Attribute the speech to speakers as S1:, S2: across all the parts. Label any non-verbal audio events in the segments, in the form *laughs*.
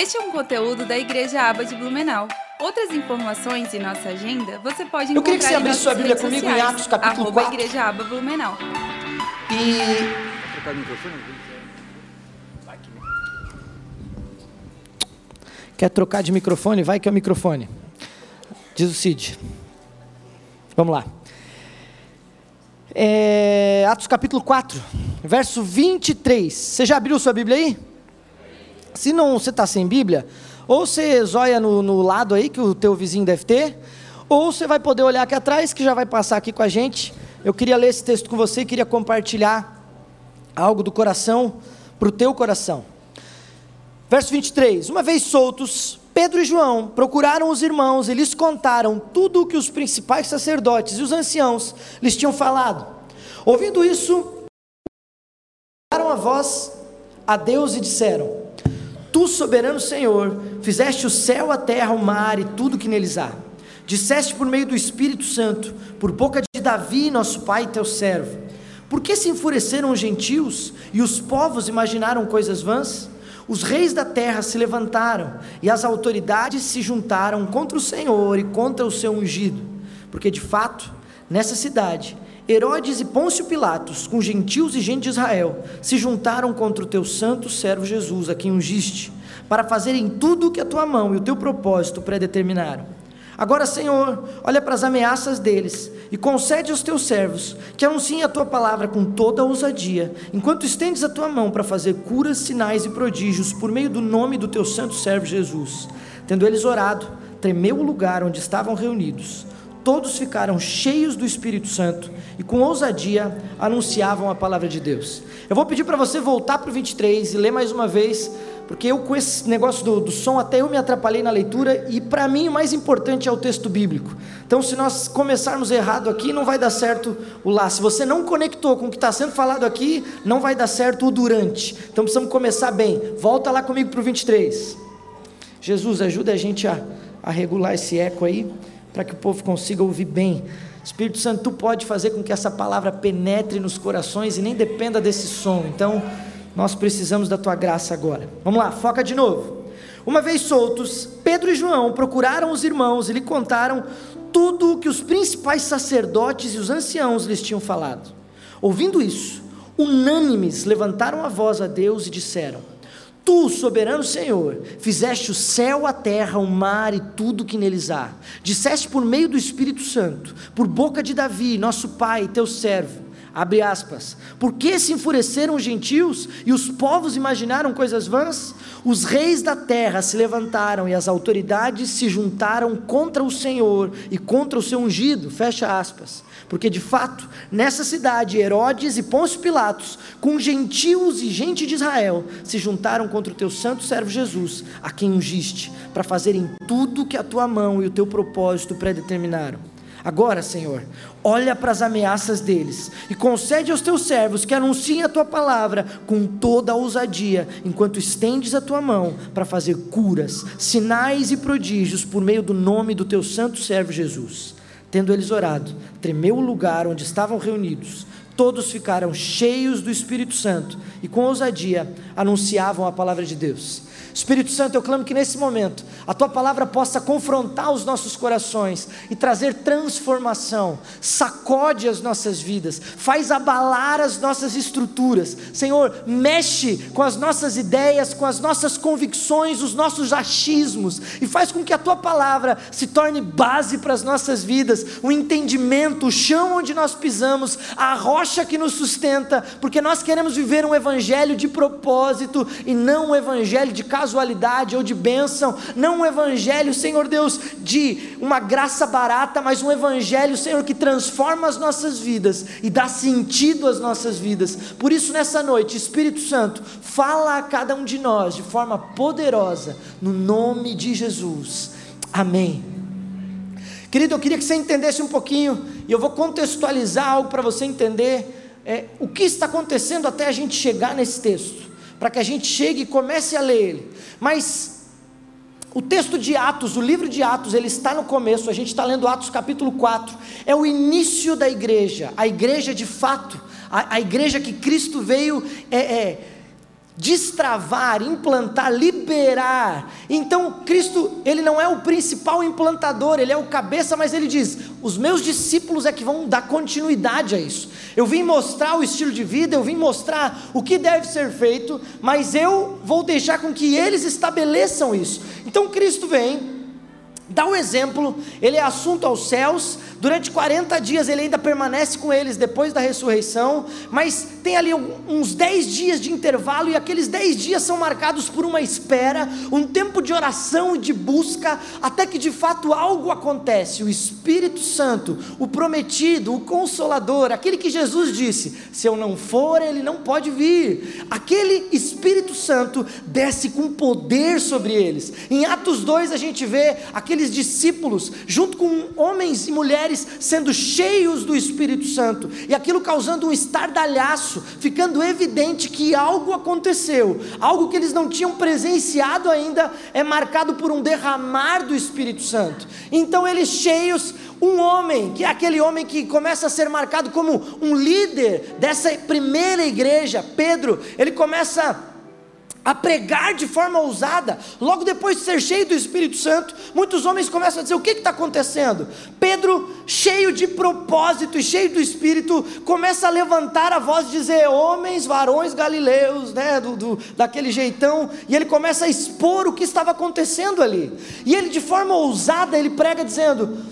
S1: Este é um conteúdo da Igreja Aba de Blumenau. Outras informações e nossa agenda você pode encontrar
S2: Eu queria que você
S1: em
S2: abrisse sua Bíblia comigo em
S1: sociais,
S2: Atos, capítulo
S1: arroba
S2: 4.
S1: Igreja Aba Blumenau.
S2: E quer trocar de microfone? Vai que é o microfone. Diz o Cid. Vamos lá. É, Atos capítulo 4, verso 23. Você já abriu sua Bíblia aí? Se não você está sem Bíblia, ou você zóia no, no lado aí que o teu vizinho deve ter, ou você vai poder olhar aqui atrás que já vai passar aqui com a gente. Eu queria ler esse texto com você, queria compartilhar algo do coração para o teu coração. Verso 23: Uma vez soltos, Pedro e João procuraram os irmãos e lhes contaram tudo o que os principais sacerdotes e os anciãos lhes tinham falado. Ouvindo isso, levaram a voz a Deus e disseram: Tu, soberano Senhor, fizeste o céu, a terra, o mar e tudo que neles há. Disseste por meio do Espírito Santo, por boca de Davi, nosso pai, teu servo. Por que se enfureceram os gentios e os povos imaginaram coisas vãs? Os reis da terra se levantaram e as autoridades se juntaram contra o Senhor e contra o seu ungido, porque de fato, nessa cidade, Herodes e Pôncio Pilatos, com gentios e gente de Israel, se juntaram contra o teu santo servo Jesus, a quem ungiste, para fazerem tudo o que a tua mão e o teu propósito predeterminaram. Agora, Senhor, olha para as ameaças deles e concede aos teus servos que anunciem a tua palavra com toda a ousadia, enquanto estendes a tua mão para fazer curas, sinais e prodígios por meio do nome do teu santo servo Jesus. Tendo eles orado, tremeu o lugar onde estavam reunidos. Todos ficaram cheios do Espírito Santo e com ousadia anunciavam a palavra de Deus. Eu vou pedir para você voltar para o 23 e ler mais uma vez, porque eu com esse negócio do, do som até eu me atrapalhei na leitura e para mim o mais importante é o texto bíblico. Então se nós começarmos errado aqui não vai dar certo o lá. Se você não conectou com o que está sendo falado aqui, não vai dar certo o durante. Então precisamos começar bem. Volta lá comigo para o 23. Jesus, ajuda a gente a, a regular esse eco aí, para que o povo consiga ouvir bem. Espírito Santo, tu pode fazer com que essa palavra penetre nos corações e nem dependa desse som. Então, nós precisamos da tua graça agora. Vamos lá, foca de novo. Uma vez soltos, Pedro e João procuraram os irmãos e lhe contaram tudo o que os principais sacerdotes e os anciãos lhes tinham falado. Ouvindo isso, unânimes levantaram a voz a Deus e disseram: Tu, soberano Senhor, fizeste o céu, a terra, o mar e tudo que neles há. Disseste por meio do Espírito Santo, por boca de Davi, nosso pai, teu servo. Abre aspas. Por que se enfureceram os gentios e os povos imaginaram coisas vãs? Os reis da terra se levantaram e as autoridades se juntaram contra o Senhor e contra o seu ungido. Fecha aspas. Porque de fato, nessa cidade, Herodes e Pôncio Pilatos, com gentios e gente de Israel, se juntaram contra o teu santo servo Jesus, a quem ungiste, para fazerem tudo que a tua mão e o teu propósito predeterminaram. Agora, Senhor, olha para as ameaças deles e concede aos teus servos que anunciem a tua palavra com toda a ousadia, enquanto estendes a tua mão para fazer curas, sinais e prodígios por meio do nome do teu santo servo Jesus. Tendo eles orado, tremeu o lugar onde estavam reunidos. Todos ficaram cheios do Espírito Santo e com ousadia anunciavam a palavra de Deus. Espírito Santo, eu clamo que nesse momento a tua palavra possa confrontar os nossos corações e trazer transformação, sacode as nossas vidas, faz abalar as nossas estruturas. Senhor, mexe com as nossas ideias, com as nossas convicções, os nossos achismos e faz com que a tua palavra se torne base para as nossas vidas, o entendimento, o chão onde nós pisamos, a rocha que nos sustenta, porque nós queremos viver um evangelho de propósito e não um evangelho de casualidade ou de bênção, não um evangelho, Senhor Deus, de uma graça barata, mas um evangelho, Senhor, que transforma as nossas vidas e dá sentido às nossas vidas. Por isso, nessa noite, Espírito Santo, fala a cada um de nós de forma poderosa, no nome de Jesus. Amém. Querido, eu queria que você entendesse um pouquinho, e eu vou contextualizar algo para você entender é, o que está acontecendo até a gente chegar nesse texto, para que a gente chegue e comece a ler ele. Mas o texto de Atos, o livro de Atos, ele está no começo, a gente está lendo Atos capítulo 4, é o início da igreja, a igreja de fato, a, a igreja que Cristo veio é, é, destravar, implantar, liberar. Então, Cristo, ele não é o principal implantador, ele é o cabeça, mas ele diz: "Os meus discípulos é que vão dar continuidade a isso. Eu vim mostrar o estilo de vida, eu vim mostrar o que deve ser feito, mas eu vou deixar com que eles estabeleçam isso". Então, Cristo vem dá o um exemplo, ele é assunto aos céus, durante 40 dias ele ainda permanece com eles depois da ressurreição, mas tem ali uns 10 dias de intervalo, e aqueles 10 dias são marcados por uma espera, um tempo de oração e de busca, até que de fato algo acontece. O Espírito Santo, o prometido, o consolador, aquele que Jesus disse: se eu não for, ele não pode vir. Aquele Espírito Santo desce com poder sobre eles. Em Atos 2 a gente vê aquele aqueles discípulos, junto com homens e mulheres, sendo cheios do Espírito Santo, e aquilo causando um estardalhaço, ficando evidente que algo aconteceu, algo que eles não tinham presenciado ainda, é marcado por um derramar do Espírito Santo. Então, eles cheios, um homem, que é aquele homem que começa a ser marcado como um líder dessa primeira igreja, Pedro, ele começa a pregar de forma ousada, logo depois de ser cheio do Espírito Santo, muitos homens começam a dizer: o que está acontecendo? Pedro, cheio de propósito e cheio do Espírito, começa a levantar a voz e dizer: homens, varões galileus, né, do, do, daquele jeitão, e ele começa a expor o que estava acontecendo ali, e ele, de forma ousada, ele prega dizendo: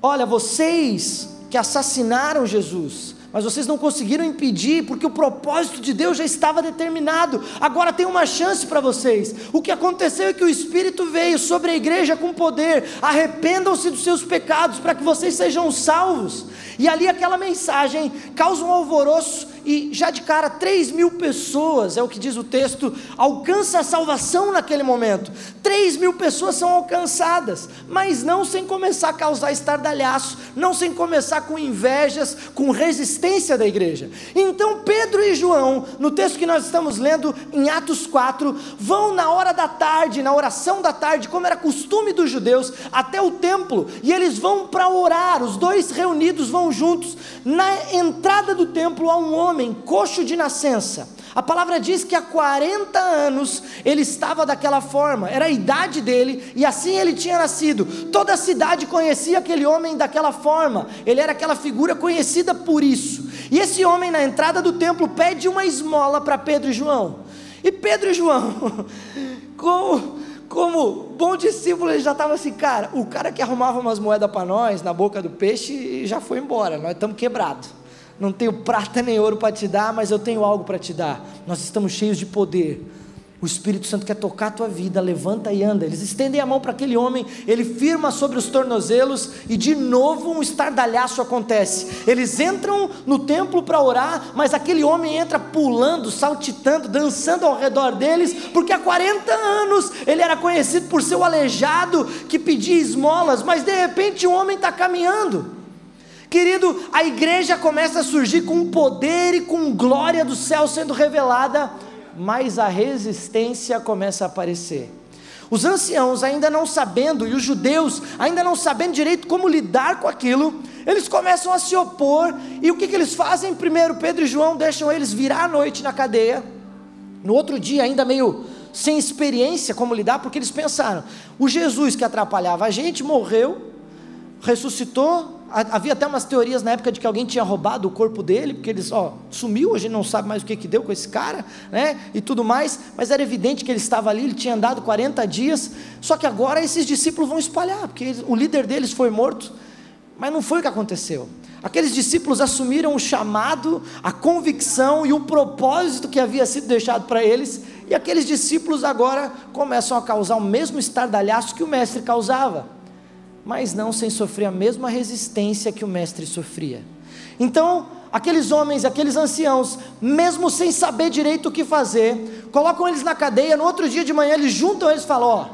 S2: olha, vocês que assassinaram Jesus, mas vocês não conseguiram impedir, porque o propósito de Deus já estava determinado. Agora tem uma chance para vocês. O que aconteceu é que o Espírito veio sobre a igreja com poder. Arrependam-se dos seus pecados para que vocês sejam salvos. E ali aquela mensagem causa um alvoroço e já de cara 3 mil pessoas, é o que diz o texto, alcança a salvação naquele momento. 3 mil pessoas são alcançadas, mas não sem começar a causar estardalhaço, não sem começar com invejas, com resistência da igreja. Então Pedro e João, no texto que nós estamos lendo em Atos 4, vão na hora da tarde, na oração da tarde, como era costume dos judeus, até o templo, e eles vão para orar, os dois reunidos vão juntos. Na entrada do templo há um homem coxo de nascença. A palavra diz que há 40 anos ele estava daquela forma, era a idade dele e assim ele tinha nascido. Toda a cidade conhecia aquele homem daquela forma, ele era aquela figura conhecida por isso. E esse homem, na entrada do templo, pede uma esmola para Pedro e João. E Pedro e João, *laughs* como como bom discípulo, ele já estava assim, cara, o cara que arrumava umas moedas para nós na boca do peixe já foi embora, nós estamos quebrados. Não tenho prata nem ouro para te dar, mas eu tenho algo para te dar. Nós estamos cheios de poder. O Espírito Santo quer tocar a tua vida, levanta e anda. Eles estendem a mão para aquele homem, ele firma sobre os tornozelos e de novo um estardalhaço acontece. Eles entram no templo para orar, mas aquele homem entra pulando, saltitando, dançando ao redor deles, porque há 40 anos ele era conhecido por ser o aleijado que pedia esmolas, mas de repente o homem está caminhando. Querido, a igreja começa a surgir com poder e com glória do céu sendo revelada mas a resistência começa a aparecer. Os anciãos, ainda não sabendo, e os judeus, ainda não sabendo direito como lidar com aquilo, eles começam a se opor, e o que, que eles fazem? Primeiro, Pedro e João deixam eles virar a noite na cadeia, no outro dia, ainda meio sem experiência como lidar, porque eles pensaram: o Jesus que atrapalhava a gente morreu, ressuscitou, havia até umas teorias na época de que alguém tinha roubado o corpo dele, porque ele ó, sumiu, a gente não sabe mais o que, que deu com esse cara, né? E tudo mais, mas era evidente que ele estava ali, ele tinha andado 40 dias, só que agora esses discípulos vão espalhar, porque o líder deles foi morto, mas não foi o que aconteceu. Aqueles discípulos assumiram o chamado, a convicção e o propósito que havia sido deixado para eles, e aqueles discípulos agora começam a causar o mesmo estardalhaço que o mestre causava mas não sem sofrer a mesma resistência que o mestre sofria. Então, aqueles homens, aqueles anciãos, mesmo sem saber direito o que fazer, colocam eles na cadeia, no outro dia de manhã eles juntam eles e falam: Ó,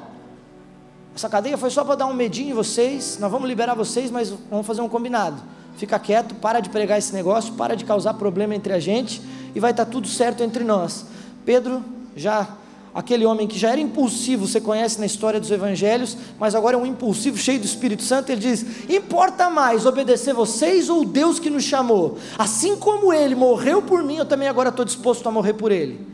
S2: essa cadeia foi só para dar um medinho em vocês, nós vamos liberar vocês, mas vamos fazer um combinado. Fica quieto, para de pregar esse negócio, para de causar problema entre a gente e vai estar tá tudo certo entre nós. Pedro já aquele homem que já era impulsivo, você conhece na história dos evangelhos, mas agora é um impulsivo cheio do Espírito Santo, ele diz: Importa mais obedecer vocês ou Deus que nos chamou? Assim como ele morreu por mim, eu também agora estou disposto a morrer por ele.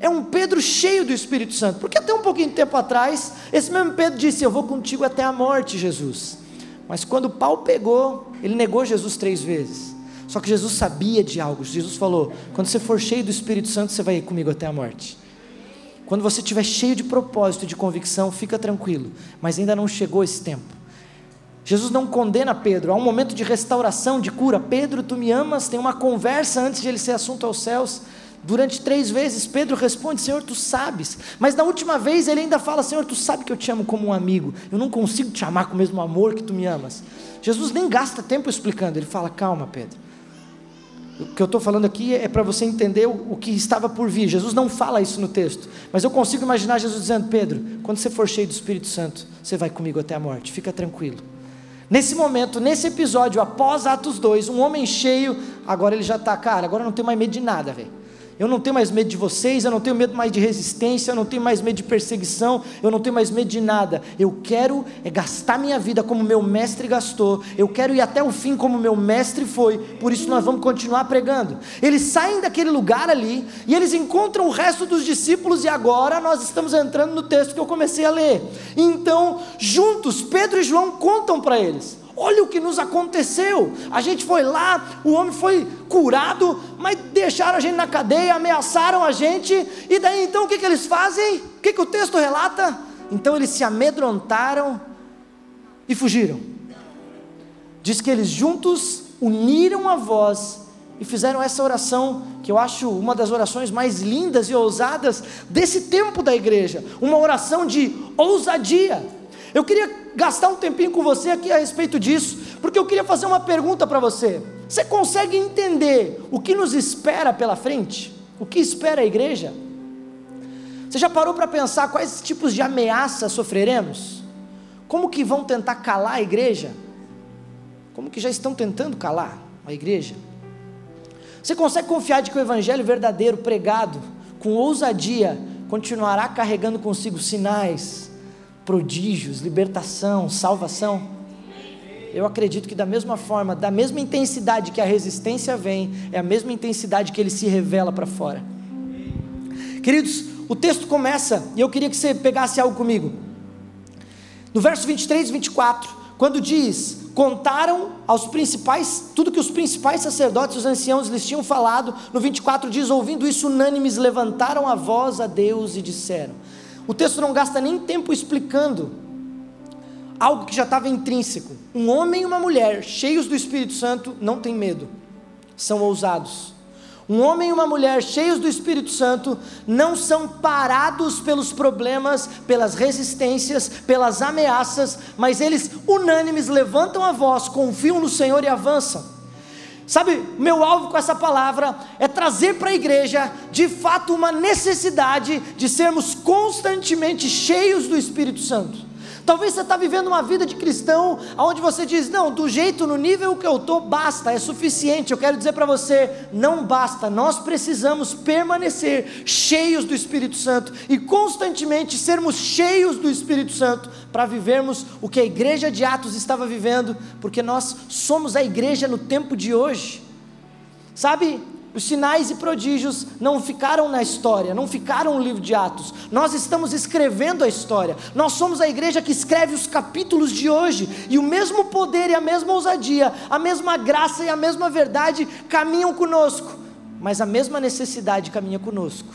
S2: é um Pedro cheio do Espírito Santo. Porque até um pouquinho de tempo atrás, esse mesmo Pedro disse: Eu vou contigo até a morte, Jesus. Mas quando o pau pegou, ele negou Jesus três vezes. Só que Jesus sabia de algo. Jesus falou: Quando você for cheio do Espírito Santo, você vai ir comigo até a morte. Quando você estiver cheio de propósito e de convicção, fica tranquilo. Mas ainda não chegou esse tempo. Jesus não condena Pedro, há um momento de restauração, de cura. Pedro, tu me amas? Tem uma conversa antes de ele ser assunto aos céus. Durante três vezes, Pedro responde: Senhor, tu sabes. Mas na última vez, ele ainda fala: Senhor, tu sabes que eu te amo como um amigo. Eu não consigo te amar com o mesmo amor que tu me amas. Jesus nem gasta tempo explicando, ele fala: Calma, Pedro. O que eu estou falando aqui é para você entender o, que estava por vir. Jesus não fala isso no texto, mas eu consigo imaginar Jesus dizendo: Pedro, quando você for cheio do Espírito Santo, você vai comigo até a morte, fica tranquilo. Nesse momento, nesse episódio, após Atos 2, um homem cheio, agora ele já está, cara, agora não tem mais medo de nada, velho. Eu não tenho mais medo de vocês, eu não tenho medo mais de resistência, eu não tenho mais medo de perseguição, eu não tenho mais medo de nada. Eu quero é gastar minha vida como meu mestre gastou, eu quero ir até o fim como meu mestre foi, por isso nós vamos continuar pregando. Eles saem daquele lugar ali e eles encontram o resto dos discípulos, e agora nós estamos entrando no texto que eu comecei a ler. Então, juntos, Pedro e João contam para eles: Olha o que nos aconteceu. A gente foi lá, o homem foi curado, mas deixaram a gente na cadeia, ameaçaram a gente, e daí então o que, que eles fazem? O que, que o texto relata? Então eles se amedrontaram e fugiram. Diz que eles juntos uniram a voz e fizeram essa oração, que eu acho uma das orações mais lindas e ousadas desse tempo da igreja, uma oração de ousadia. Eu queria gastar um tempinho com você aqui a respeito disso, porque eu queria fazer uma pergunta para você. Você consegue entender o que nos espera pela frente? O que espera a igreja? Você já parou para pensar quais tipos de ameaças sofreremos? Como que vão tentar calar a igreja? Como que já estão tentando calar a igreja? Você consegue confiar de que o evangelho verdadeiro pregado com ousadia continuará carregando consigo sinais, prodígios, libertação, salvação. Eu acredito que da mesma forma, da mesma intensidade que a resistência vem, é a mesma intensidade que ele se revela para fora. Queridos, o texto começa, e eu queria que você pegasse algo comigo. No verso 23 e 24, quando diz: Contaram aos principais, tudo que os principais sacerdotes e os anciãos lhes tinham falado, no 24 diz: Ouvindo isso, unânimes levantaram a voz a Deus e disseram: o texto não gasta nem tempo explicando algo que já estava intrínseco. Um homem e uma mulher cheios do Espírito Santo não têm medo, são ousados. Um homem e uma mulher cheios do Espírito Santo não são parados pelos problemas, pelas resistências, pelas ameaças, mas eles unânimes levantam a voz, confiam no Senhor e avançam. Sabe, meu alvo com essa palavra é trazer para a igreja, de fato, uma necessidade de sermos constantemente cheios do Espírito Santo. Talvez você está vivendo uma vida de cristão, onde você diz, não, do jeito, no nível que eu estou, basta, é suficiente. Eu quero dizer para você, não basta, nós precisamos permanecer cheios do Espírito Santo e constantemente sermos cheios do Espírito Santo para vivermos o que a igreja de Atos estava vivendo, porque nós somos a igreja no tempo de hoje. Sabe, os sinais e prodígios não ficaram na história, não ficaram no livro de Atos. Nós estamos escrevendo a história. Nós somos a igreja que escreve os capítulos de hoje. E o mesmo poder e a mesma ousadia, a mesma graça e a mesma verdade caminham conosco. Mas a mesma necessidade caminha conosco.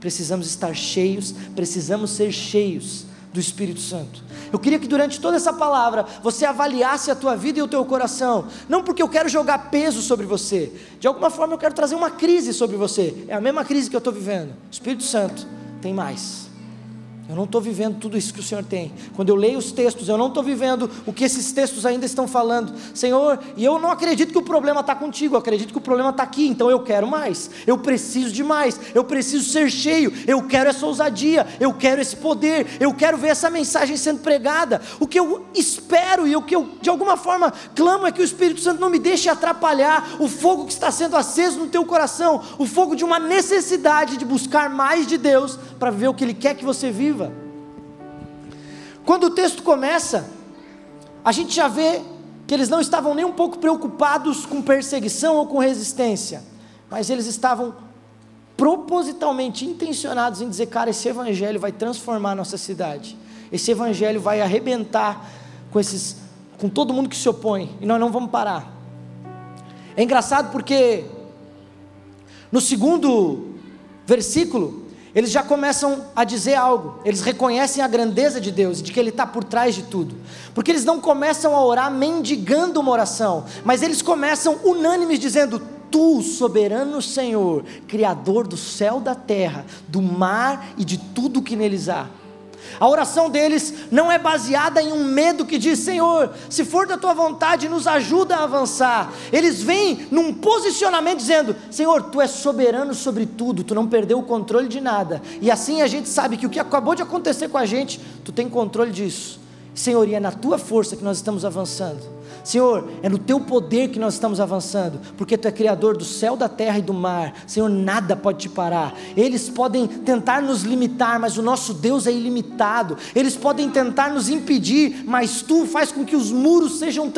S2: Precisamos estar cheios, precisamos ser cheios do Espírito Santo. Eu queria que durante toda essa palavra você avaliasse a tua vida e o teu coração, não porque eu quero jogar peso sobre você, de alguma forma eu quero trazer uma crise sobre você. É a mesma crise que eu estou vivendo. Espírito Santo, tem mais. Eu não estou vivendo tudo isso que o Senhor tem. Quando eu leio os textos, eu não estou vivendo o que esses textos ainda estão falando. Senhor, e eu não acredito que o problema está contigo, eu acredito que o problema está aqui, então eu quero mais. Eu preciso de mais. Eu preciso ser cheio. Eu quero essa ousadia. Eu quero esse poder. Eu quero ver essa mensagem sendo pregada. O que eu espero e o que eu, de alguma forma, clamo é que o Espírito Santo não me deixe atrapalhar o fogo que está sendo aceso no teu coração o fogo de uma necessidade de buscar mais de Deus para ver o que Ele quer que você viva. Quando o texto começa, a gente já vê que eles não estavam nem um pouco preocupados com perseguição ou com resistência, mas eles estavam propositalmente intencionados em dizer, cara, esse evangelho vai transformar a nossa cidade. Esse evangelho vai arrebentar com esses com todo mundo que se opõe, e nós não vamos parar. É engraçado porque no segundo versículo, eles já começam a dizer algo, eles reconhecem a grandeza de Deus, de que Ele está por trás de tudo, porque eles não começam a orar mendigando uma oração, mas eles começam unânimes dizendo: Tu, soberano Senhor, Criador do céu, da terra, do mar e de tudo que neles há. A oração deles não é baseada em um medo que diz: Senhor, se for da tua vontade, nos ajuda a avançar. Eles vêm num posicionamento dizendo: Senhor, tu és soberano sobre tudo, tu não perdeu o controle de nada. E assim a gente sabe que o que acabou de acontecer com a gente, tu tem controle disso. Senhor, e é na tua força que nós estamos avançando. Senhor, é no teu poder que nós estamos avançando, porque tu é criador do céu, da terra e do mar. Senhor, nada pode te parar. Eles podem tentar nos limitar, mas o nosso Deus é ilimitado. Eles podem tentar nos impedir, mas tu faz com que os muros sejam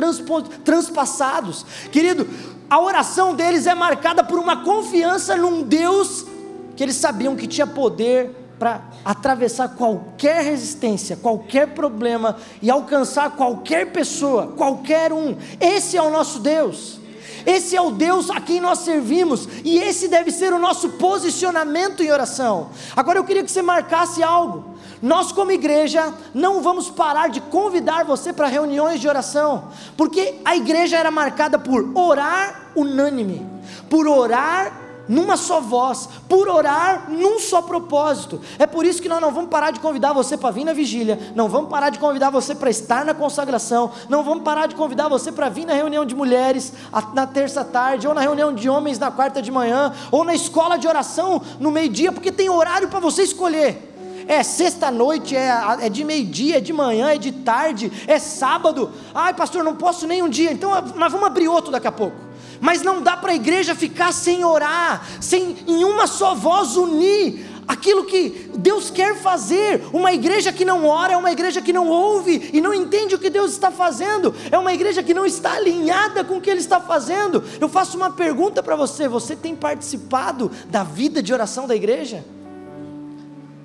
S2: transpassados. Querido, a oração deles é marcada por uma confiança num Deus que eles sabiam que tinha poder para atravessar qualquer resistência, qualquer problema e alcançar qualquer pessoa, qualquer um. Esse é o nosso Deus. Esse é o Deus a quem nós servimos e esse deve ser o nosso posicionamento em oração. Agora eu queria que você marcasse algo. Nós, como igreja, não vamos parar de convidar você para reuniões de oração, porque a igreja era marcada por orar unânime, por orar numa só voz, por orar num só propósito. É por isso que nós não vamos parar de convidar você para vir na vigília, não vamos parar de convidar você para estar na consagração, não vamos parar de convidar você para vir na reunião de mulheres na terça tarde, ou na reunião de homens na quarta de manhã, ou na escola de oração no meio-dia, porque tem horário para você escolher. É sexta-noite, é, é de meio-dia, é de manhã, é de tarde, é sábado. Ai, pastor, não posso nem um dia, então nós vamos abrir outro daqui a pouco. Mas não dá para a igreja ficar sem orar, sem em uma só voz unir aquilo que Deus quer fazer. Uma igreja que não ora é uma igreja que não ouve e não entende o que Deus está fazendo. É uma igreja que não está alinhada com o que Ele está fazendo. Eu faço uma pergunta para você: você tem participado da vida de oração da igreja?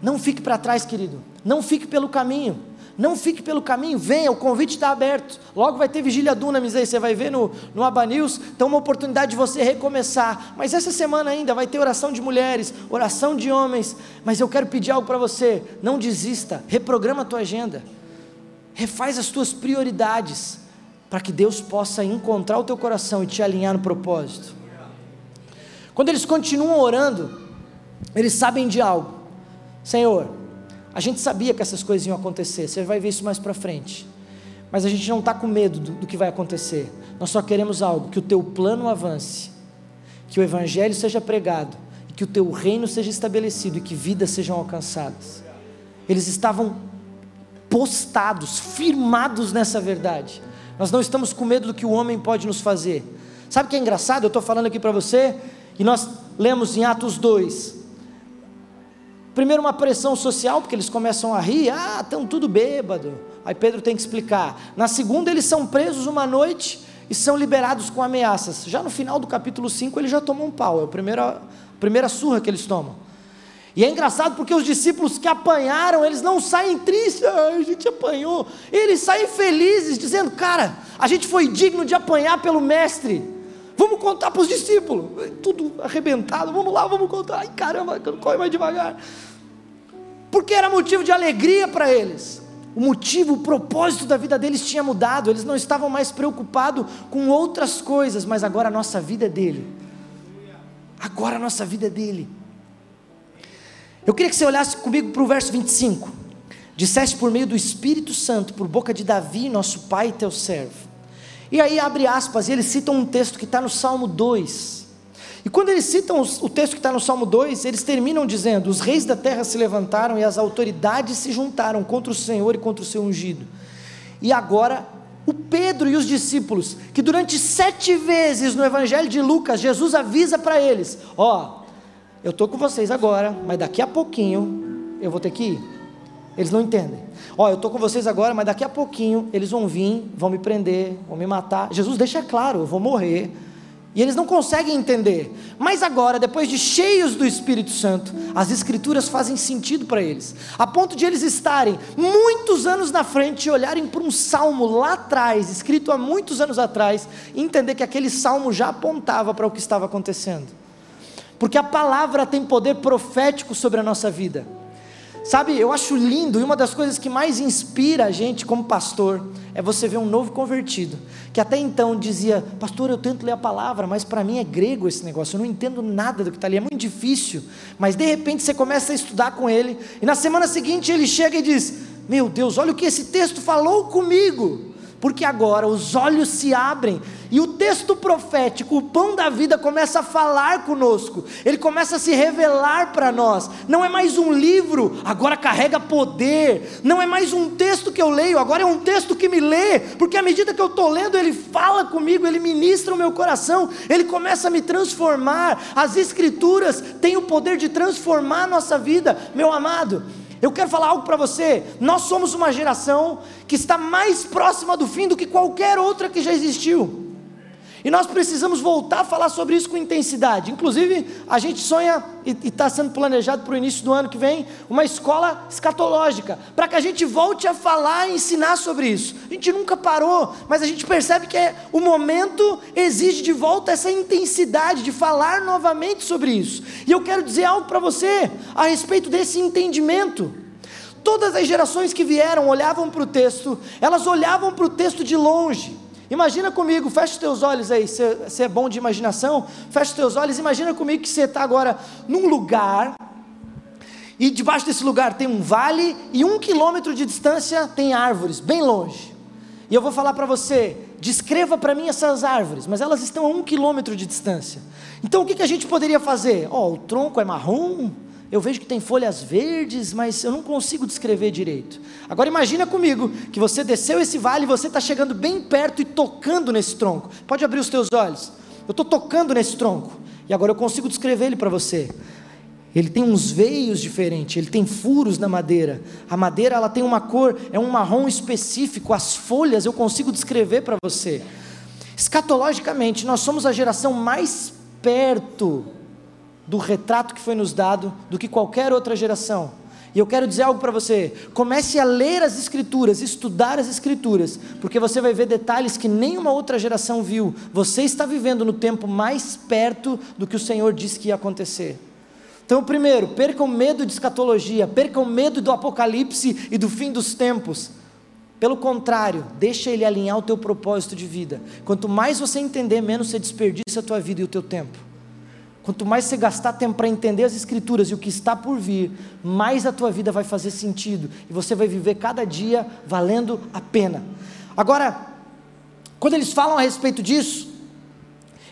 S2: Não fique para trás, querido. Não fique pelo caminho. Não fique pelo caminho, venha, o convite está aberto. Logo vai ter vigília Dunamis aí, você vai ver no, no Aba News. Então, uma oportunidade de você recomeçar. Mas essa semana ainda vai ter oração de mulheres, oração de homens. Mas eu quero pedir algo para você: não desista, reprograma a tua agenda, refaz as tuas prioridades, para que Deus possa encontrar o teu coração e te alinhar no propósito. Quando eles continuam orando, eles sabem de algo. Senhor, a gente sabia que essas coisas iam acontecer, você vai ver isso mais para frente. Mas a gente não está com medo do, do que vai acontecer. Nós só queremos algo: que o teu plano avance, que o evangelho seja pregado, que o teu reino seja estabelecido e que vidas sejam alcançadas. Eles estavam postados, firmados nessa verdade. Nós não estamos com medo do que o homem pode nos fazer. Sabe o que é engraçado? Eu estou falando aqui para você, e nós lemos em Atos 2, Primeiro, uma pressão social, porque eles começam a rir, ah, estão tudo bêbado. Aí Pedro tem que explicar. Na segunda, eles são presos uma noite e são liberados com ameaças. Já no final do capítulo 5, eles já tomam um pau, é a primeira, a primeira surra que eles tomam. E é engraçado porque os discípulos que apanharam, eles não saem tristes, ah, a gente apanhou, eles saem felizes, dizendo: Cara, a gente foi digno de apanhar pelo Mestre. Vamos contar para os discípulos. Tudo arrebentado. Vamos lá, vamos contar. Ai, caramba, corre mais devagar. Porque era motivo de alegria para eles. O motivo, o propósito da vida deles tinha mudado. Eles não estavam mais preocupados com outras coisas, mas agora a nossa vida é dele. Agora a nossa vida é dele. Eu queria que você olhasse comigo para o verso 25. Disseste por meio do Espírito Santo, por boca de Davi, nosso pai e teu servo e aí abre aspas, e eles citam um texto que está no Salmo 2. E quando eles citam o texto que está no Salmo 2, eles terminam dizendo: Os reis da terra se levantaram e as autoridades se juntaram contra o Senhor e contra o seu ungido. E agora, o Pedro e os discípulos, que durante sete vezes no Evangelho de Lucas, Jesus avisa para eles: Ó, oh, eu estou com vocês agora, mas daqui a pouquinho eu vou ter que ir. Eles não entendem. Ó, eu estou com vocês agora, mas daqui a pouquinho eles vão vir, vão me prender, vão me matar. Jesus deixa claro, eu vou morrer E eles não conseguem entender. Mas agora, depois de cheios do Espírito Santo, as Escrituras fazem sentido para eles. A ponto de eles estarem muitos anos na frente e olharem para um salmo lá atrás, escrito há muitos anos atrás, e entender que aquele salmo já apontava para o que estava acontecendo. Porque a palavra tem poder profético sobre a nossa vida. Sabe, eu acho lindo e uma das coisas que mais inspira a gente como pastor é você ver um novo convertido, que até então dizia, pastor, eu tento ler a palavra, mas para mim é grego esse negócio, eu não entendo nada do que está ali, é muito difícil. Mas de repente você começa a estudar com ele, e na semana seguinte ele chega e diz: Meu Deus, olha o que esse texto falou comigo porque agora os olhos se abrem e o texto profético, o pão da vida, começa a falar conosco, ele começa a se revelar para nós. Não é mais um livro, agora carrega poder. Não é mais um texto que eu leio, agora é um texto que me lê, porque à medida que eu estou lendo, ele fala comigo, ele ministra o meu coração, ele começa a me transformar. As Escrituras têm o poder de transformar a nossa vida, meu amado. Eu quero falar algo para você. Nós somos uma geração que está mais próxima do fim do que qualquer outra que já existiu. E nós precisamos voltar a falar sobre isso com intensidade. Inclusive, a gente sonha e está sendo planejado para o início do ano que vem uma escola escatológica, para que a gente volte a falar e ensinar sobre isso. A gente nunca parou, mas a gente percebe que é, o momento exige de volta essa intensidade de falar novamente sobre isso. E eu quero dizer algo para você a respeito desse entendimento. Todas as gerações que vieram olhavam para o texto, elas olhavam para o texto de longe. Imagina comigo, fecha os teus olhos aí, você é bom de imaginação, fecha os teus olhos, imagina comigo que você está agora num lugar, e debaixo desse lugar tem um vale, e um quilômetro de distância tem árvores, bem longe. E eu vou falar para você, descreva para mim essas árvores, mas elas estão a um quilômetro de distância. Então o que, que a gente poderia fazer? Ó, oh, o tronco é marrom, eu vejo que tem folhas verdes, mas eu não consigo descrever direito. Agora imagina comigo que você desceu esse vale e você está chegando bem perto e tocando nesse tronco. Pode abrir os teus olhos. Eu estou tocando nesse tronco e agora eu consigo descrever ele para você. Ele tem uns veios diferentes, ele tem furos na madeira. A madeira ela tem uma cor, é um marrom específico. As folhas eu consigo descrever para você. Escatologicamente, nós somos a geração mais perto do retrato que foi nos dado do que qualquer outra geração. E eu quero dizer algo para você: comece a ler as Escrituras, estudar as Escrituras, porque você vai ver detalhes que nenhuma outra geração viu. Você está vivendo no tempo mais perto do que o Senhor disse que ia acontecer. Então, primeiro, perca o medo de escatologia, perca o medo do apocalipse e do fim dos tempos. Pelo contrário, deixa ele alinhar o teu propósito de vida. Quanto mais você entender, menos você desperdiça a tua vida e o teu tempo. Quanto mais você gastar tempo para entender as Escrituras e o que está por vir, mais a tua vida vai fazer sentido e você vai viver cada dia valendo a pena. Agora, quando eles falam a respeito disso,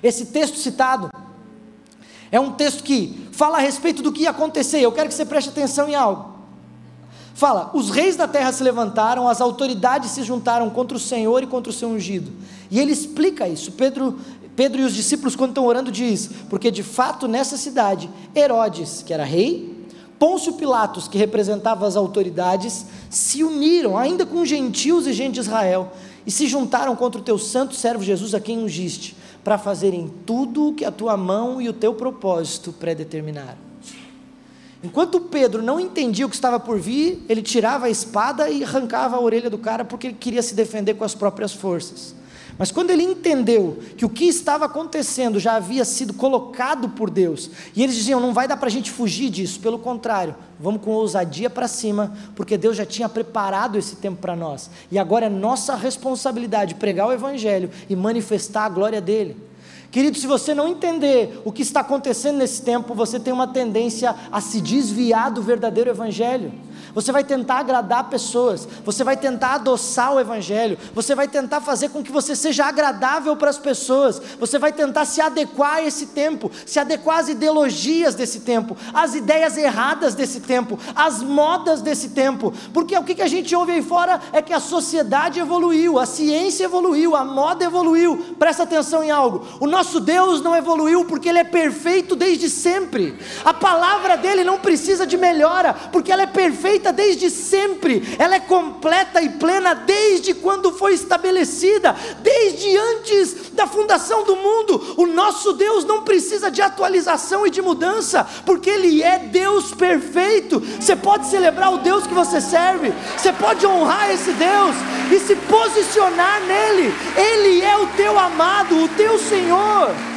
S2: esse texto citado é um texto que fala a respeito do que ia acontecer. Eu quero que você preste atenção em algo. Fala: os reis da terra se levantaram, as autoridades se juntaram contra o Senhor e contra o seu ungido. E ele explica isso. Pedro Pedro e os discípulos, quando estão orando, diz: Porque de fato nessa cidade, Herodes, que era rei, Pôncio Pilatos, que representava as autoridades, se uniram, ainda com gentios e gente de Israel, e se juntaram contra o teu santo servo Jesus, a quem ungiste, para fazerem tudo o que a tua mão e o teu propósito predeterminaram. Enquanto Pedro não entendia o que estava por vir, ele tirava a espada e arrancava a orelha do cara porque ele queria se defender com as próprias forças. Mas quando ele entendeu que o que estava acontecendo já havia sido colocado por Deus, e eles diziam: não vai dar para a gente fugir disso, pelo contrário, vamos com ousadia para cima, porque Deus já tinha preparado esse tempo para nós, e agora é nossa responsabilidade pregar o Evangelho e manifestar a glória dele. Querido, se você não entender o que está acontecendo nesse tempo, você tem uma tendência a se desviar do verdadeiro Evangelho. Você vai tentar agradar pessoas, você vai tentar adoçar o Evangelho, você vai tentar fazer com que você seja agradável para as pessoas, você vai tentar se adequar a esse tempo, se adequar às ideologias desse tempo, às ideias erradas desse tempo, às modas desse tempo, porque o que a gente ouve aí fora é que a sociedade evoluiu, a ciência evoluiu, a moda evoluiu. Presta atenção em algo: o nosso Deus não evoluiu porque Ele é perfeito desde sempre, a palavra dele não precisa de melhora, porque ela é perfeita perfeita desde sempre, ela é completa e plena desde quando foi estabelecida, desde antes da fundação do mundo. O nosso Deus não precisa de atualização e de mudança, porque Ele é Deus perfeito. Você pode celebrar o Deus que você serve, você pode honrar esse Deus e se posicionar nele. Ele é o teu amado, o teu Senhor.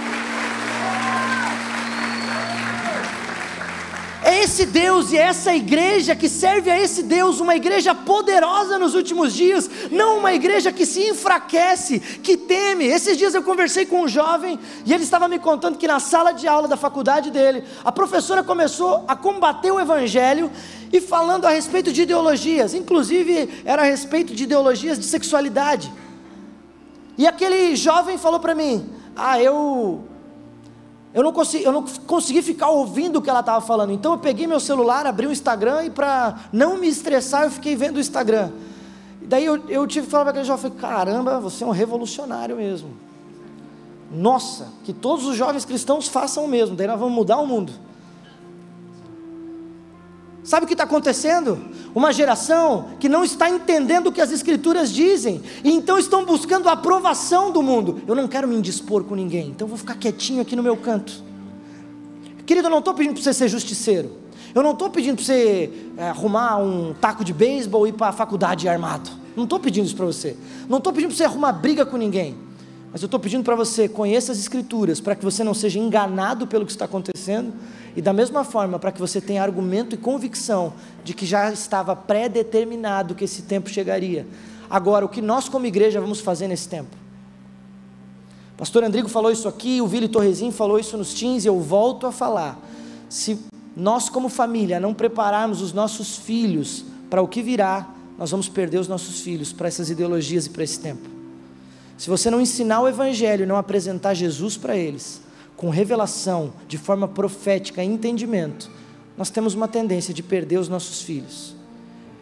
S2: É esse Deus e é essa igreja que serve a esse Deus, uma igreja poderosa nos últimos dias, não uma igreja que se enfraquece, que teme. Esses dias eu conversei com um jovem e ele estava me contando que na sala de aula da faculdade dele, a professora começou a combater o evangelho e falando a respeito de ideologias, inclusive era a respeito de ideologias de sexualidade. E aquele jovem falou para mim: Ah, eu eu não, consegui, eu não consegui ficar ouvindo o que ela estava falando. Então eu peguei meu celular, abri o Instagram e para não me estressar eu fiquei vendo o Instagram. Daí eu, eu tive que falar para aquele jovem, caramba, você é um revolucionário mesmo. Nossa, que todos os jovens cristãos façam o mesmo, daí nós vamos mudar o mundo. Sabe o que está acontecendo? Uma geração que não está entendendo o que as Escrituras dizem, e então estão buscando a aprovação do mundo. Eu não quero me indispor com ninguém, então vou ficar quietinho aqui no meu canto. Querido, eu não estou pedindo para você ser justiceiro, eu não estou pedindo para você é, arrumar um taco de beisebol e ir para a faculdade armado. Não estou pedindo isso para você. Não estou pedindo para você arrumar briga com ninguém. Mas eu estou pedindo para você, conheça as Escrituras, para que você não seja enganado pelo que está acontecendo e da mesma forma, para que você tenha argumento e convicção de que já estava pré-determinado que esse tempo chegaria. Agora, o que nós como igreja vamos fazer nesse tempo? Pastor Andrigo falou isso aqui, o Vili Torrezinho falou isso nos teens, e eu volto a falar. Se nós como família não prepararmos os nossos filhos para o que virá, nós vamos perder os nossos filhos para essas ideologias e para esse tempo. Se você não ensinar o evangelho e não apresentar Jesus para eles, com revelação, de forma profética, entendimento, nós temos uma tendência de perder os nossos filhos.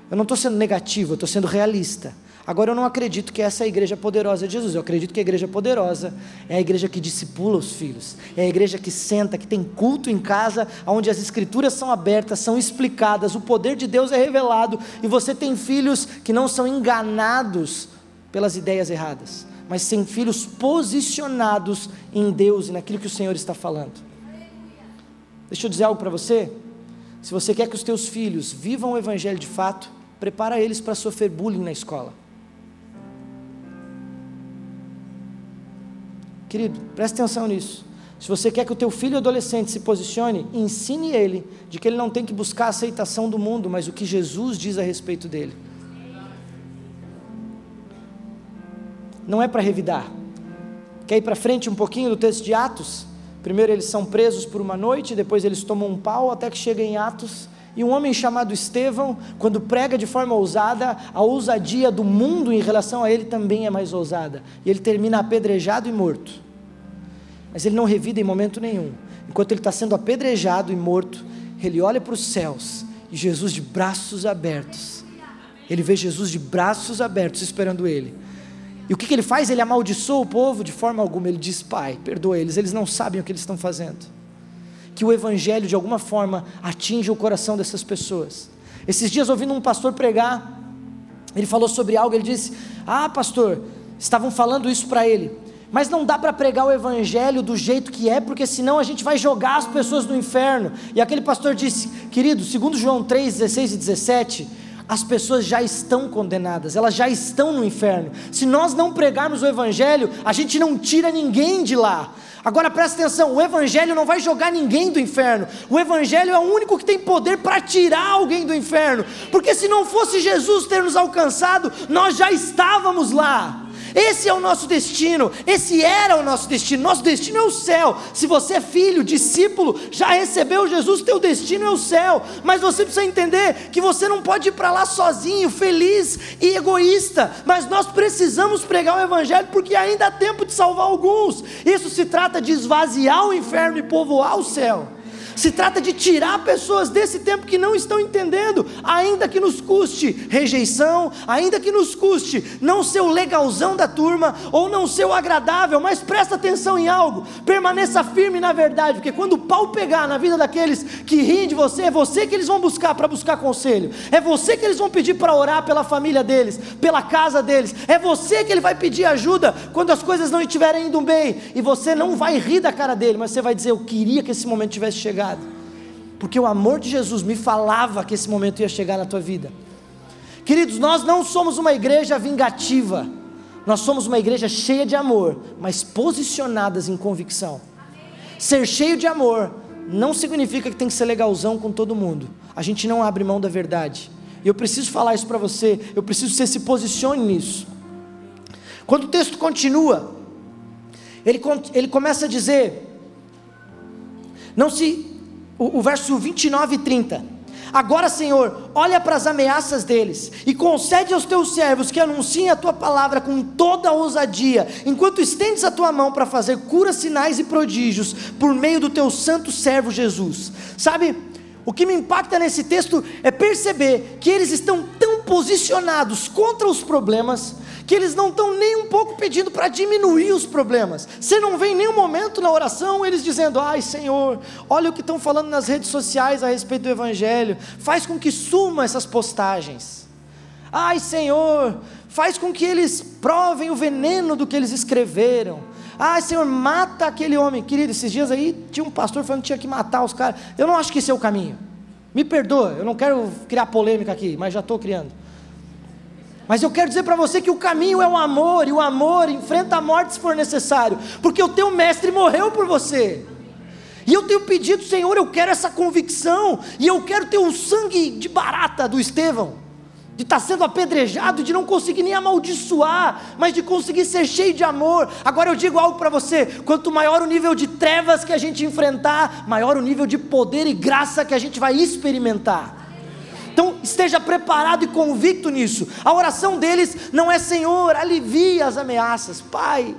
S2: Eu não estou sendo negativo, eu estou sendo realista. Agora eu não acredito que essa é a igreja poderosa de Jesus. Eu acredito que a igreja poderosa é a igreja que discipula os filhos. É a igreja que senta, que tem culto em casa, onde as escrituras são abertas, são explicadas, o poder de Deus é revelado e você tem filhos que não são enganados pelas ideias erradas mas sem filhos posicionados em Deus e naquilo que o Senhor está falando. Deixa eu dizer algo para você. Se você quer que os teus filhos vivam o evangelho de fato, prepara eles para sofrer bullying na escola. Querido, preste atenção nisso. Se você quer que o teu filho adolescente se posicione, ensine ele de que ele não tem que buscar a aceitação do mundo, mas o que Jesus diz a respeito dele. Não é para revidar. Quer ir para frente um pouquinho do texto de Atos? Primeiro eles são presos por uma noite, depois eles tomam um pau até que chega em Atos. E um homem chamado Estevão, quando prega de forma ousada, a ousadia do mundo em relação a ele também é mais ousada. E ele termina apedrejado e morto. Mas ele não revida em momento nenhum. Enquanto ele está sendo apedrejado e morto, ele olha para os céus e Jesus de braços abertos. Ele vê Jesus de braços abertos esperando ele. E o que, que ele faz? Ele amaldiçoa o povo de forma alguma. Ele diz: Pai, perdoa eles, eles não sabem o que eles estão fazendo. Que o Evangelho, de alguma forma, atinja o coração dessas pessoas. Esses dias, ouvindo um pastor pregar, ele falou sobre algo. Ele disse: Ah, pastor, estavam falando isso para ele. Mas não dá para pregar o Evangelho do jeito que é, porque senão a gente vai jogar as pessoas no inferno. E aquele pastor disse: Querido, segundo João 3, 16 e 17 as pessoas já estão condenadas, elas já estão no inferno. Se nós não pregarmos o Evangelho, a gente não tira ninguém de lá. Agora presta atenção: o Evangelho não vai jogar ninguém do inferno, o Evangelho é o único que tem poder para tirar alguém do inferno, porque se não fosse Jesus ter nos alcançado, nós já estávamos lá. Esse é o nosso destino, esse era o nosso destino. Nosso destino é o céu. Se você é filho, discípulo, já recebeu Jesus, teu destino é o céu. Mas você precisa entender que você não pode ir para lá sozinho, feliz e egoísta. Mas nós precisamos pregar o evangelho porque ainda há tempo de salvar alguns. Isso se trata de esvaziar o inferno e povoar o céu. Se trata de tirar pessoas desse tempo que não estão entendendo, ainda que nos custe rejeição, ainda que nos custe não ser o legalzão da turma ou não ser o agradável, mas presta atenção em algo, permaneça firme na verdade, porque quando o pau pegar na vida daqueles que riem de você, é você que eles vão buscar para buscar conselho, é você que eles vão pedir para orar pela família deles, pela casa deles, é você que ele vai pedir ajuda quando as coisas não estiverem indo bem, e você não vai rir da cara dele, mas você vai dizer: Eu queria que esse momento tivesse chegado porque o amor de Jesus me falava que esse momento ia chegar na tua vida. Queridos, nós não somos uma igreja vingativa, nós somos uma igreja cheia de amor, mas posicionadas em convicção. Ser cheio de amor não significa que tem que ser legalzão com todo mundo. A gente não abre mão da verdade. E eu preciso falar isso para você, eu preciso que você se posicione nisso. Quando o texto continua, ele, ele começa a dizer: Não se o, o verso 29 e 30. Agora, Senhor, olha para as ameaças deles e concede aos teus servos que anunciem a tua palavra com toda a ousadia, enquanto estendes a tua mão para fazer curas, sinais e prodígios por meio do teu santo servo Jesus. Sabe, o que me impacta nesse texto é perceber que eles estão tão posicionados contra os problemas que eles não estão nem um pouco pedindo para diminuir os problemas. Você não vê em nenhum momento na oração eles dizendo: Ai Senhor, olha o que estão falando nas redes sociais a respeito do Evangelho, faz com que suma essas postagens. Ai Senhor, faz com que eles provem o veneno do que eles escreveram. Ah, Senhor, mata aquele homem. Querido, esses dias aí tinha um pastor falando que tinha que matar os caras. Eu não acho que esse é o caminho. Me perdoa, eu não quero criar polêmica aqui, mas já estou criando. Mas eu quero dizer para você que o caminho é o amor, e o amor enfrenta a morte se for necessário, porque o teu mestre morreu por você. E eu tenho pedido, Senhor, eu quero essa convicção, e eu quero ter o sangue de barata do Estevão, de estar tá sendo apedrejado, de não conseguir nem amaldiçoar, mas de conseguir ser cheio de amor. Agora eu digo algo para você: quanto maior o nível de trevas que a gente enfrentar, maior o nível de poder e graça que a gente vai experimentar. Então esteja preparado e convicto nisso. A oração deles não é Senhor, alivia as ameaças. Pai,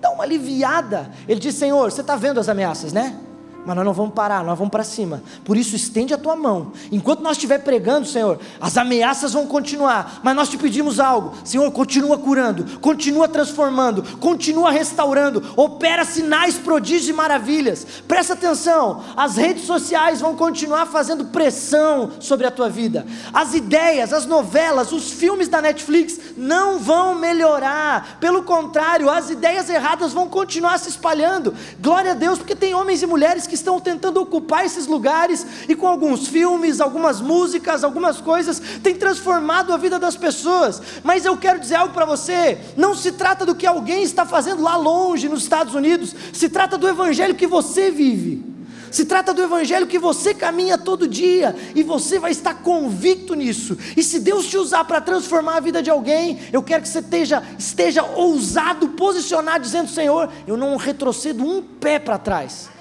S2: dá uma aliviada. Ele diz: Senhor, você está vendo as ameaças, né? Mas nós não vamos parar, nós vamos para cima. Por isso, estende a tua mão. Enquanto nós estiver pregando, Senhor, as ameaças vão continuar. Mas nós te pedimos algo. Senhor, continua curando, continua transformando, continua restaurando. Opera sinais, prodígios e maravilhas. Presta atenção. As redes sociais vão continuar fazendo pressão sobre a tua vida. As ideias, as novelas, os filmes da Netflix não vão melhorar. Pelo contrário, as ideias erradas vão continuar se espalhando. Glória a Deus, porque tem homens e mulheres que que estão tentando ocupar esses lugares e com alguns filmes, algumas músicas, algumas coisas, tem transformado a vida das pessoas. Mas eu quero dizer algo para você: não se trata do que alguém está fazendo lá longe nos Estados Unidos, se trata do evangelho que você vive. Se trata do evangelho que você caminha todo dia e você vai estar convicto nisso. E se Deus te usar para transformar a vida de alguém, eu quero que você esteja, esteja ousado, posicionado, dizendo: Senhor, eu não retrocedo um pé para trás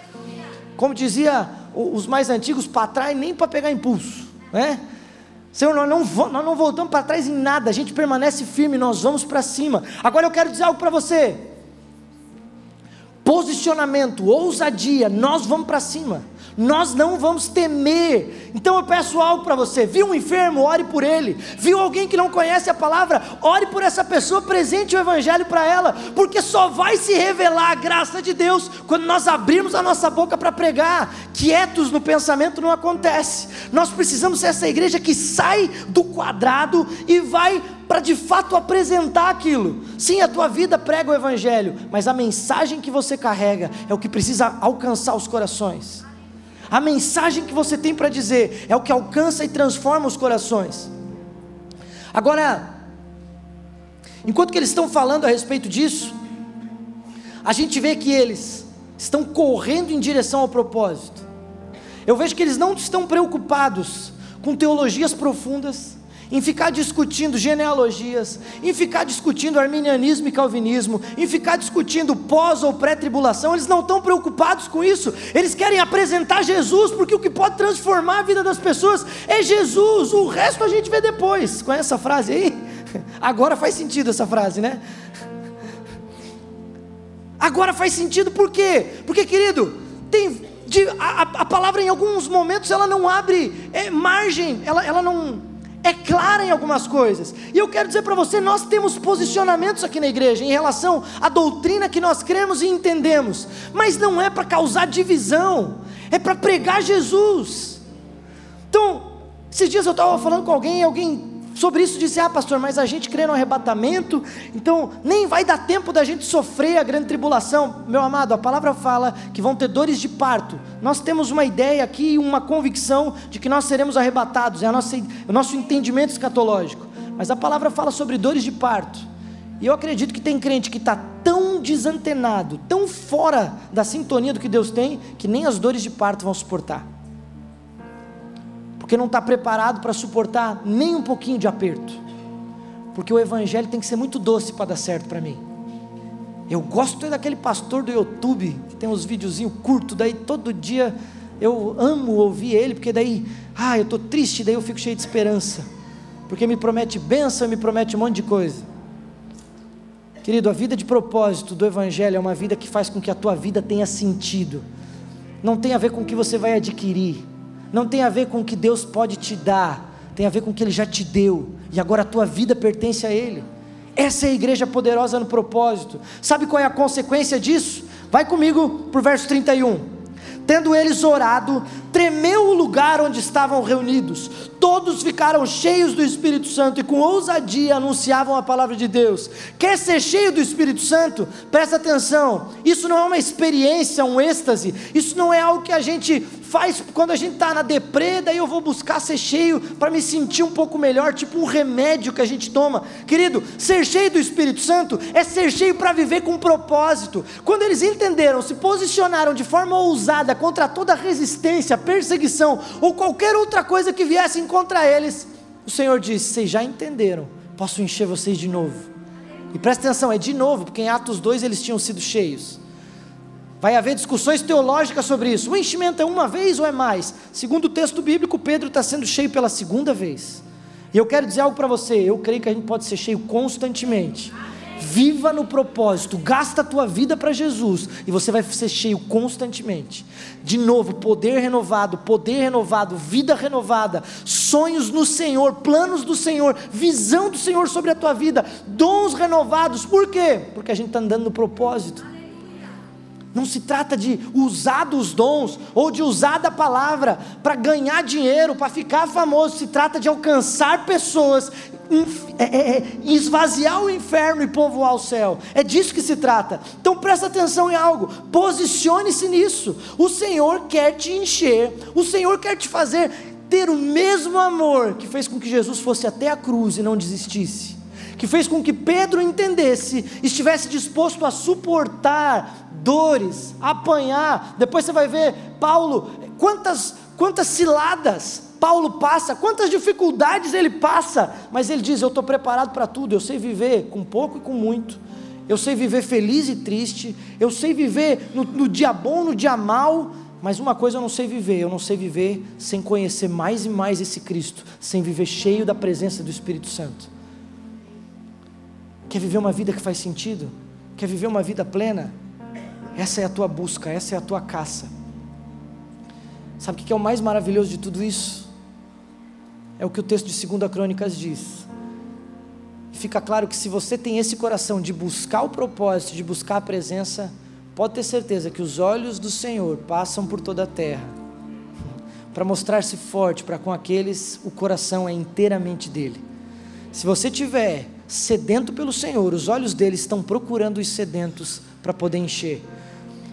S2: como dizia os mais antigos, para trás nem para pegar impulso, né? Senhor, nós não, nós não voltamos para trás em nada, a gente permanece firme, nós vamos para cima. Agora eu quero dizer algo para você: posicionamento, ousadia, nós vamos para cima nós não vamos temer. Então eu peço algo para você: viu um enfermo, ore por ele. Viu alguém que não conhece a palavra, ore por essa pessoa, presente o evangelho para ela, porque só vai se revelar a graça de Deus quando nós abrirmos a nossa boca para pregar. Quietos no pensamento não acontece. Nós precisamos ser essa igreja que sai do quadrado e vai para de fato apresentar aquilo. Sim, a tua vida prega o Evangelho, mas a mensagem que você carrega é o que precisa alcançar os corações. A mensagem que você tem para dizer é o que alcança e transforma os corações. Agora, enquanto que eles estão falando a respeito disso, a gente vê que eles estão correndo em direção ao propósito. Eu vejo que eles não estão preocupados com teologias profundas, em ficar discutindo genealogias, em ficar discutindo arminianismo e calvinismo, em ficar discutindo pós ou pré-tribulação, eles não estão preocupados com isso, eles querem apresentar Jesus, porque o que pode transformar a vida das pessoas é Jesus, o resto a gente vê depois. Conhece essa frase aí? *laughs* Agora faz sentido essa frase, né? Agora faz sentido por quê? Porque, querido, tem de, a, a, palavra em alguns momentos ela não abre é, margem, ela, ela não é clara em algumas coisas. E eu quero dizer para você, nós temos posicionamentos aqui na igreja em relação à doutrina que nós cremos e entendemos, mas não é para causar divisão, é para pregar Jesus. Então, esses dias eu estava falando com alguém, alguém sobre isso disse: Ah, pastor, mas a gente crê no arrebatamento, então nem vai dar tempo da gente sofrer a grande tribulação. Meu amado, a palavra fala que vão ter dores de parto. Nós temos uma ideia aqui, uma convicção de que nós seremos arrebatados, é nossa, o nosso entendimento escatológico. Mas a palavra fala sobre dores de parto. E eu acredito que tem crente que está tão desantenado, tão fora da sintonia do que Deus tem, que nem as dores de parto vão suportar porque não está preparado para suportar nem um pouquinho de aperto. Porque o evangelho tem que ser muito doce para dar certo para mim. Eu gosto daquele pastor do YouTube, que tem uns videozinhos curtos, daí todo dia eu amo ouvir ele, porque daí, ah, eu estou triste, daí eu fico cheio de esperança. Porque me promete bênção, me promete um monte de coisa. Querido, a vida de propósito do Evangelho é uma vida que faz com que a tua vida tenha sentido. Não tem a ver com o que você vai adquirir não tem a ver com o que Deus pode te dar, tem a ver com o que Ele já te deu, e agora a tua vida pertence a Ele. Essa é a igreja poderosa no propósito. Sabe qual é a consequência disso? Vai comigo para o verso 31. Tendo eles orado, tremeu o lugar onde estavam reunidos. Todos ficaram cheios do Espírito Santo e com ousadia anunciavam a palavra de Deus. Quer ser cheio do Espírito Santo? Presta atenção. Isso não é uma experiência, um êxtase. Isso não é algo que a gente faz quando a gente está na deprê, daí eu vou buscar ser cheio para me sentir um pouco melhor, tipo um remédio que a gente toma. Querido, ser cheio do Espírito Santo é ser cheio para viver com propósito. Quando eles entenderam, se posicionaram de forma ousada contra toda resistência, perseguição ou qualquer outra coisa que viessem contra eles, o Senhor disse: Vocês já entenderam, posso encher vocês de novo. E presta atenção, é de novo, porque em Atos 2 eles tinham sido cheios. Vai haver discussões teológicas sobre isso. O enchimento é uma vez ou é mais? Segundo o texto bíblico, Pedro está sendo cheio pela segunda vez. E eu quero dizer algo para você: eu creio que a gente pode ser cheio constantemente. Viva no propósito, gasta a tua vida para Jesus e você vai ser cheio constantemente. De novo, poder renovado, poder renovado, vida renovada, sonhos no Senhor, planos do Senhor, visão do Senhor sobre a tua vida, dons renovados. Por quê? Porque a gente está andando no propósito. Não se trata de usar dos dons ou de usar da palavra para ganhar dinheiro, para ficar famoso. Se trata de alcançar pessoas, é, é, é, esvaziar o inferno e povoar o céu. É disso que se trata. Então presta atenção em algo. Posicione-se nisso. O Senhor quer te encher. O Senhor quer te fazer ter o mesmo amor que fez com que Jesus fosse até a cruz e não desistisse que fez com que Pedro entendesse, estivesse disposto a suportar dores, apanhar. Depois você vai ver Paulo, quantas, quantas ciladas Paulo passa, quantas dificuldades ele passa, mas ele diz: Eu estou preparado para tudo, eu sei viver com pouco e com muito. Eu sei viver feliz e triste, eu sei viver no, no dia bom, no dia mal, mas uma coisa eu não sei viver, eu não sei viver sem conhecer mais e mais esse Cristo, sem viver cheio da presença do Espírito Santo. Quer viver uma vida que faz sentido? Quer viver uma vida plena? Essa é a tua busca, essa é a tua caça. Sabe o que é o mais maravilhoso de tudo isso? É o que o texto de 2 Crônicas diz. Fica claro que se você tem esse coração de buscar o propósito, de buscar a presença, pode ter certeza que os olhos do Senhor passam por toda a terra para mostrar-se forte para com aqueles o coração é inteiramente dele. Se você tiver sedento pelo Senhor, os olhos dele estão procurando os sedentos para poder encher.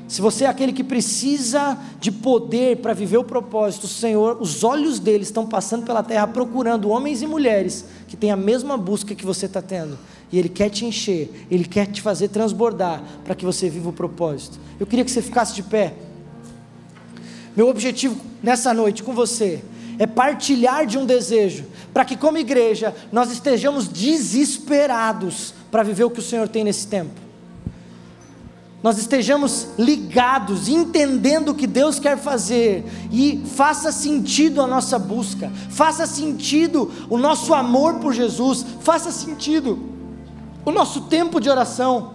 S2: Se você é aquele que precisa de poder para viver o propósito, o Senhor, os olhos dele estão passando pela terra procurando homens e mulheres que têm a mesma busca que você está tendo. E Ele quer te encher, Ele quer te fazer transbordar para que você viva o propósito. Eu queria que você ficasse de pé. Meu objetivo nessa noite com você é partilhar de um desejo, para que, como igreja, nós estejamos desesperados para viver o que o Senhor tem nesse tempo. Nós estejamos ligados, entendendo o que Deus quer fazer e faça sentido a nossa busca, faça sentido o nosso amor por Jesus, faça sentido o nosso tempo de oração.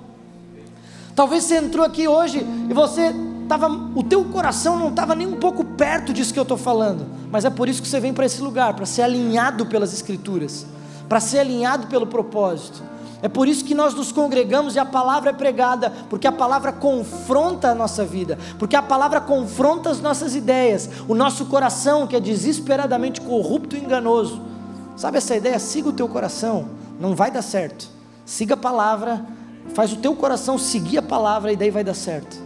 S2: Talvez você entrou aqui hoje e você tava, o teu coração não estava nem um pouco perto disso que eu estou falando. Mas é por isso que você vem para esse lugar, para ser alinhado pelas Escrituras, para ser alinhado pelo propósito. É por isso que nós nos congregamos e a palavra é pregada, porque a palavra confronta a nossa vida, porque a palavra confronta as nossas ideias, o nosso coração que é desesperadamente corrupto e enganoso. Sabe essa ideia? Siga o teu coração, não vai dar certo. Siga a palavra, faz o teu coração seguir a palavra e daí vai dar certo.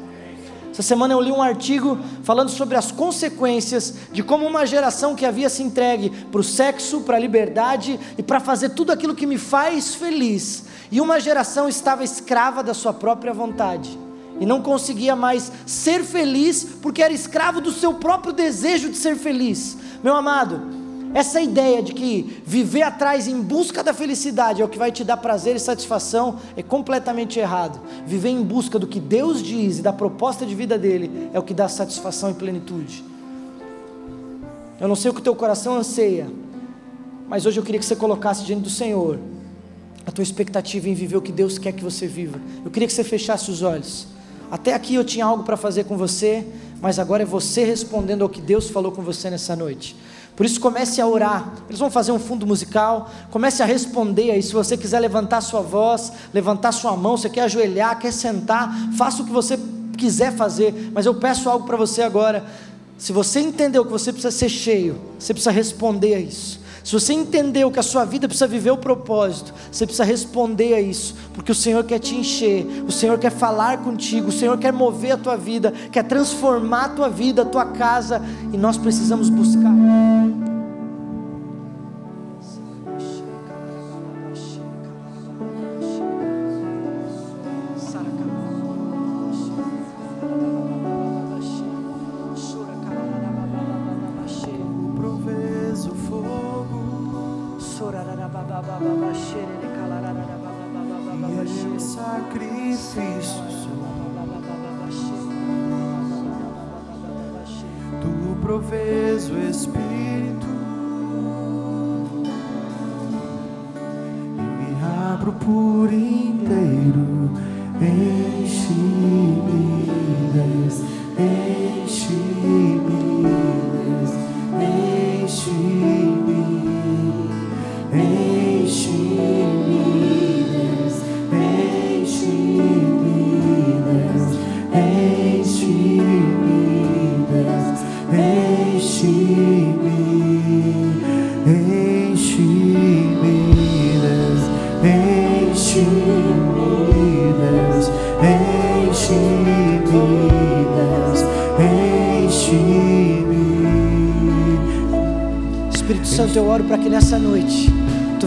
S2: Essa semana eu li um artigo falando sobre as consequências de como uma geração que havia se entregue para o sexo, para a liberdade e para fazer tudo aquilo que me faz feliz, e uma geração estava escrava da sua própria vontade e não conseguia mais ser feliz porque era escravo do seu próprio desejo de ser feliz. Meu amado, essa ideia de que viver atrás em busca da felicidade é o que vai te dar prazer e satisfação é completamente errado. Viver em busca do que Deus diz e da proposta de vida dele é o que dá satisfação e plenitude. Eu não sei o que o teu coração anseia, mas hoje eu queria que você colocasse diante do Senhor tua expectativa em viver o que Deus quer que você viva. Eu queria que você fechasse os olhos. Até aqui eu tinha algo para fazer com você, mas agora é você respondendo ao que Deus falou com você nessa noite. Por isso comece a orar. Eles vão fazer um fundo musical. Comece a responder aí. Se você quiser levantar sua voz, levantar sua mão, você quer ajoelhar, quer sentar, faça o que você quiser fazer. Mas eu peço algo para você agora. Se você entendeu que você precisa ser cheio, você precisa responder a isso. Se você entendeu que a sua vida precisa viver o propósito, você precisa responder a isso, porque o Senhor quer te encher, o Senhor quer falar contigo, o Senhor quer mover a tua vida, quer transformar a tua vida, a tua casa, e nós precisamos buscar. 一。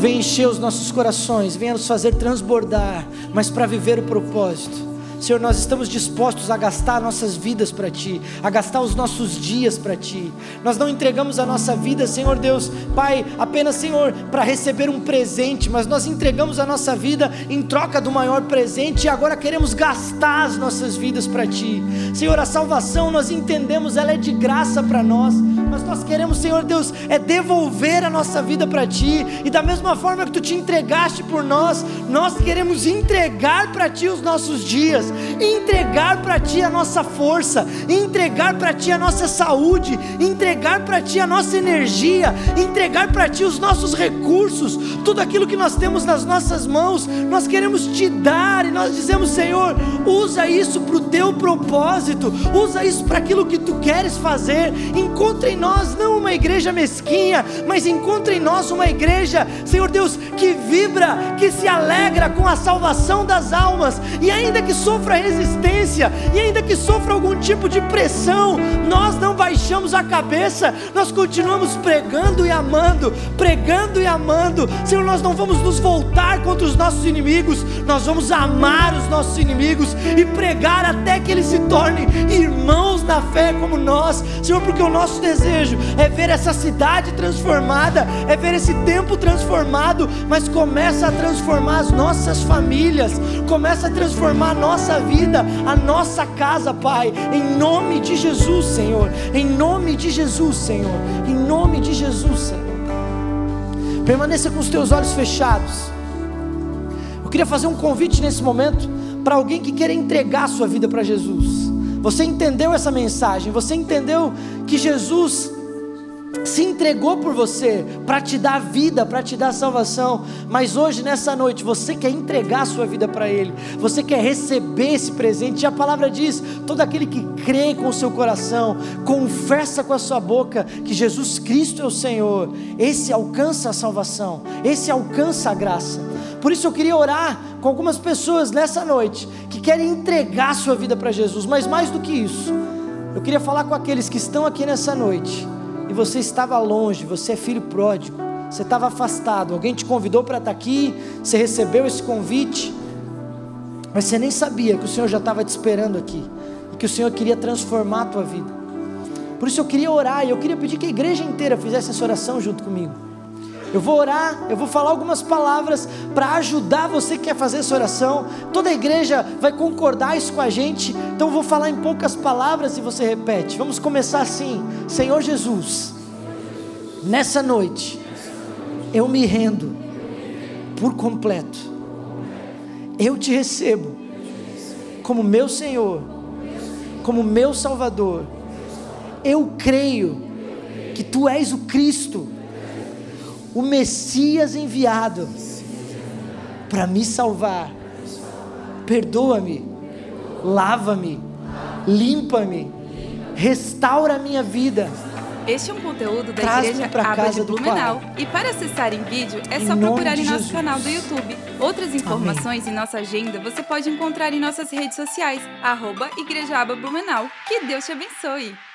S2: Encher os nossos corações, venha nos fazer transbordar, mas para viver o propósito. Senhor, nós estamos dispostos a gastar nossas vidas para Ti, a gastar os nossos dias para Ti. Nós não entregamos a nossa vida, Senhor Deus, Pai, apenas, Senhor, para receber um presente, mas nós entregamos a nossa vida em troca do maior presente e agora queremos gastar as nossas vidas para Ti. Senhor, a salvação nós entendemos, ela é de graça para nós mas nós queremos, Senhor Deus, é devolver a nossa vida para Ti, e da mesma forma que Tu te entregaste por nós, nós queremos entregar para Ti os nossos dias, entregar para Ti a nossa força, entregar para Ti a nossa saúde, entregar para Ti a nossa energia, entregar para Ti os nossos recursos, tudo aquilo que nós temos nas nossas mãos, nós queremos Te dar, e nós dizemos, Senhor, usa isso para o Teu propósito, usa isso para aquilo que Tu queres fazer, encontre nós não uma igreja mesquinha, mas encontre em nós uma igreja, Senhor Deus, que vibra, que se alegra com a salvação das almas, e ainda que sofra resistência, e ainda que sofra algum tipo de pressão, nós não baixamos a cabeça, nós continuamos pregando e amando, pregando e amando, Senhor, nós não vamos nos voltar contra os nossos inimigos, nós vamos amar os nossos inimigos e pregar até que eles se tornem irmãos na fé como nós, Senhor, porque o nosso desejo desejo é ver essa cidade transformada, é ver esse tempo transformado, mas começa a transformar as nossas famílias, começa a transformar a nossa vida, a nossa casa, Pai, em nome de Jesus, Senhor, em nome de Jesus, Senhor, em nome de Jesus, Senhor. Permaneça com os teus olhos fechados. Eu queria fazer um convite nesse momento para alguém que queira entregar a sua vida para Jesus Você entendeu essa mensagem? Você entendeu que Jesus se entregou por você para te dar vida, para te dar salvação. Mas hoje, nessa noite, você quer entregar a sua vida para Ele, você quer receber esse presente. E a palavra diz: todo aquele que crê com o seu coração, confessa com a sua boca que Jesus Cristo é o Senhor, esse alcança a salvação, esse alcança a graça. Por isso eu queria orar com algumas pessoas nessa noite que querem entregar a sua vida para Jesus, mas mais do que isso, eu queria falar com aqueles que estão aqui nessa noite você estava longe, você é filho pródigo, você estava afastado, alguém te convidou para estar aqui, você recebeu esse convite, mas você nem sabia que o Senhor já estava te esperando aqui e que o Senhor queria transformar a tua vida. Por isso eu queria orar e eu queria pedir que a igreja inteira fizesse essa oração junto comigo. Eu vou orar, eu vou falar algumas palavras para ajudar você que quer fazer essa oração. Toda a igreja vai concordar isso com a gente. Então eu vou falar em poucas palavras e você repete. Vamos começar assim. Senhor Jesus, nessa noite eu me rendo por completo. Eu te recebo como meu Senhor, como meu Salvador. Eu creio que tu és o Cristo o Messias enviado para me salvar. Perdoa-me, lava-me, limpa-me, restaura a minha vida.
S1: Este é um conteúdo da Igreja Aba de Blumenau. E para acessar em vídeo, é em só procurar em nosso Jesus. canal do YouTube. Outras informações Amém. e nossa agenda você pode encontrar em nossas redes sociais, arroba Igreja Aba Blumenau. Que Deus te abençoe!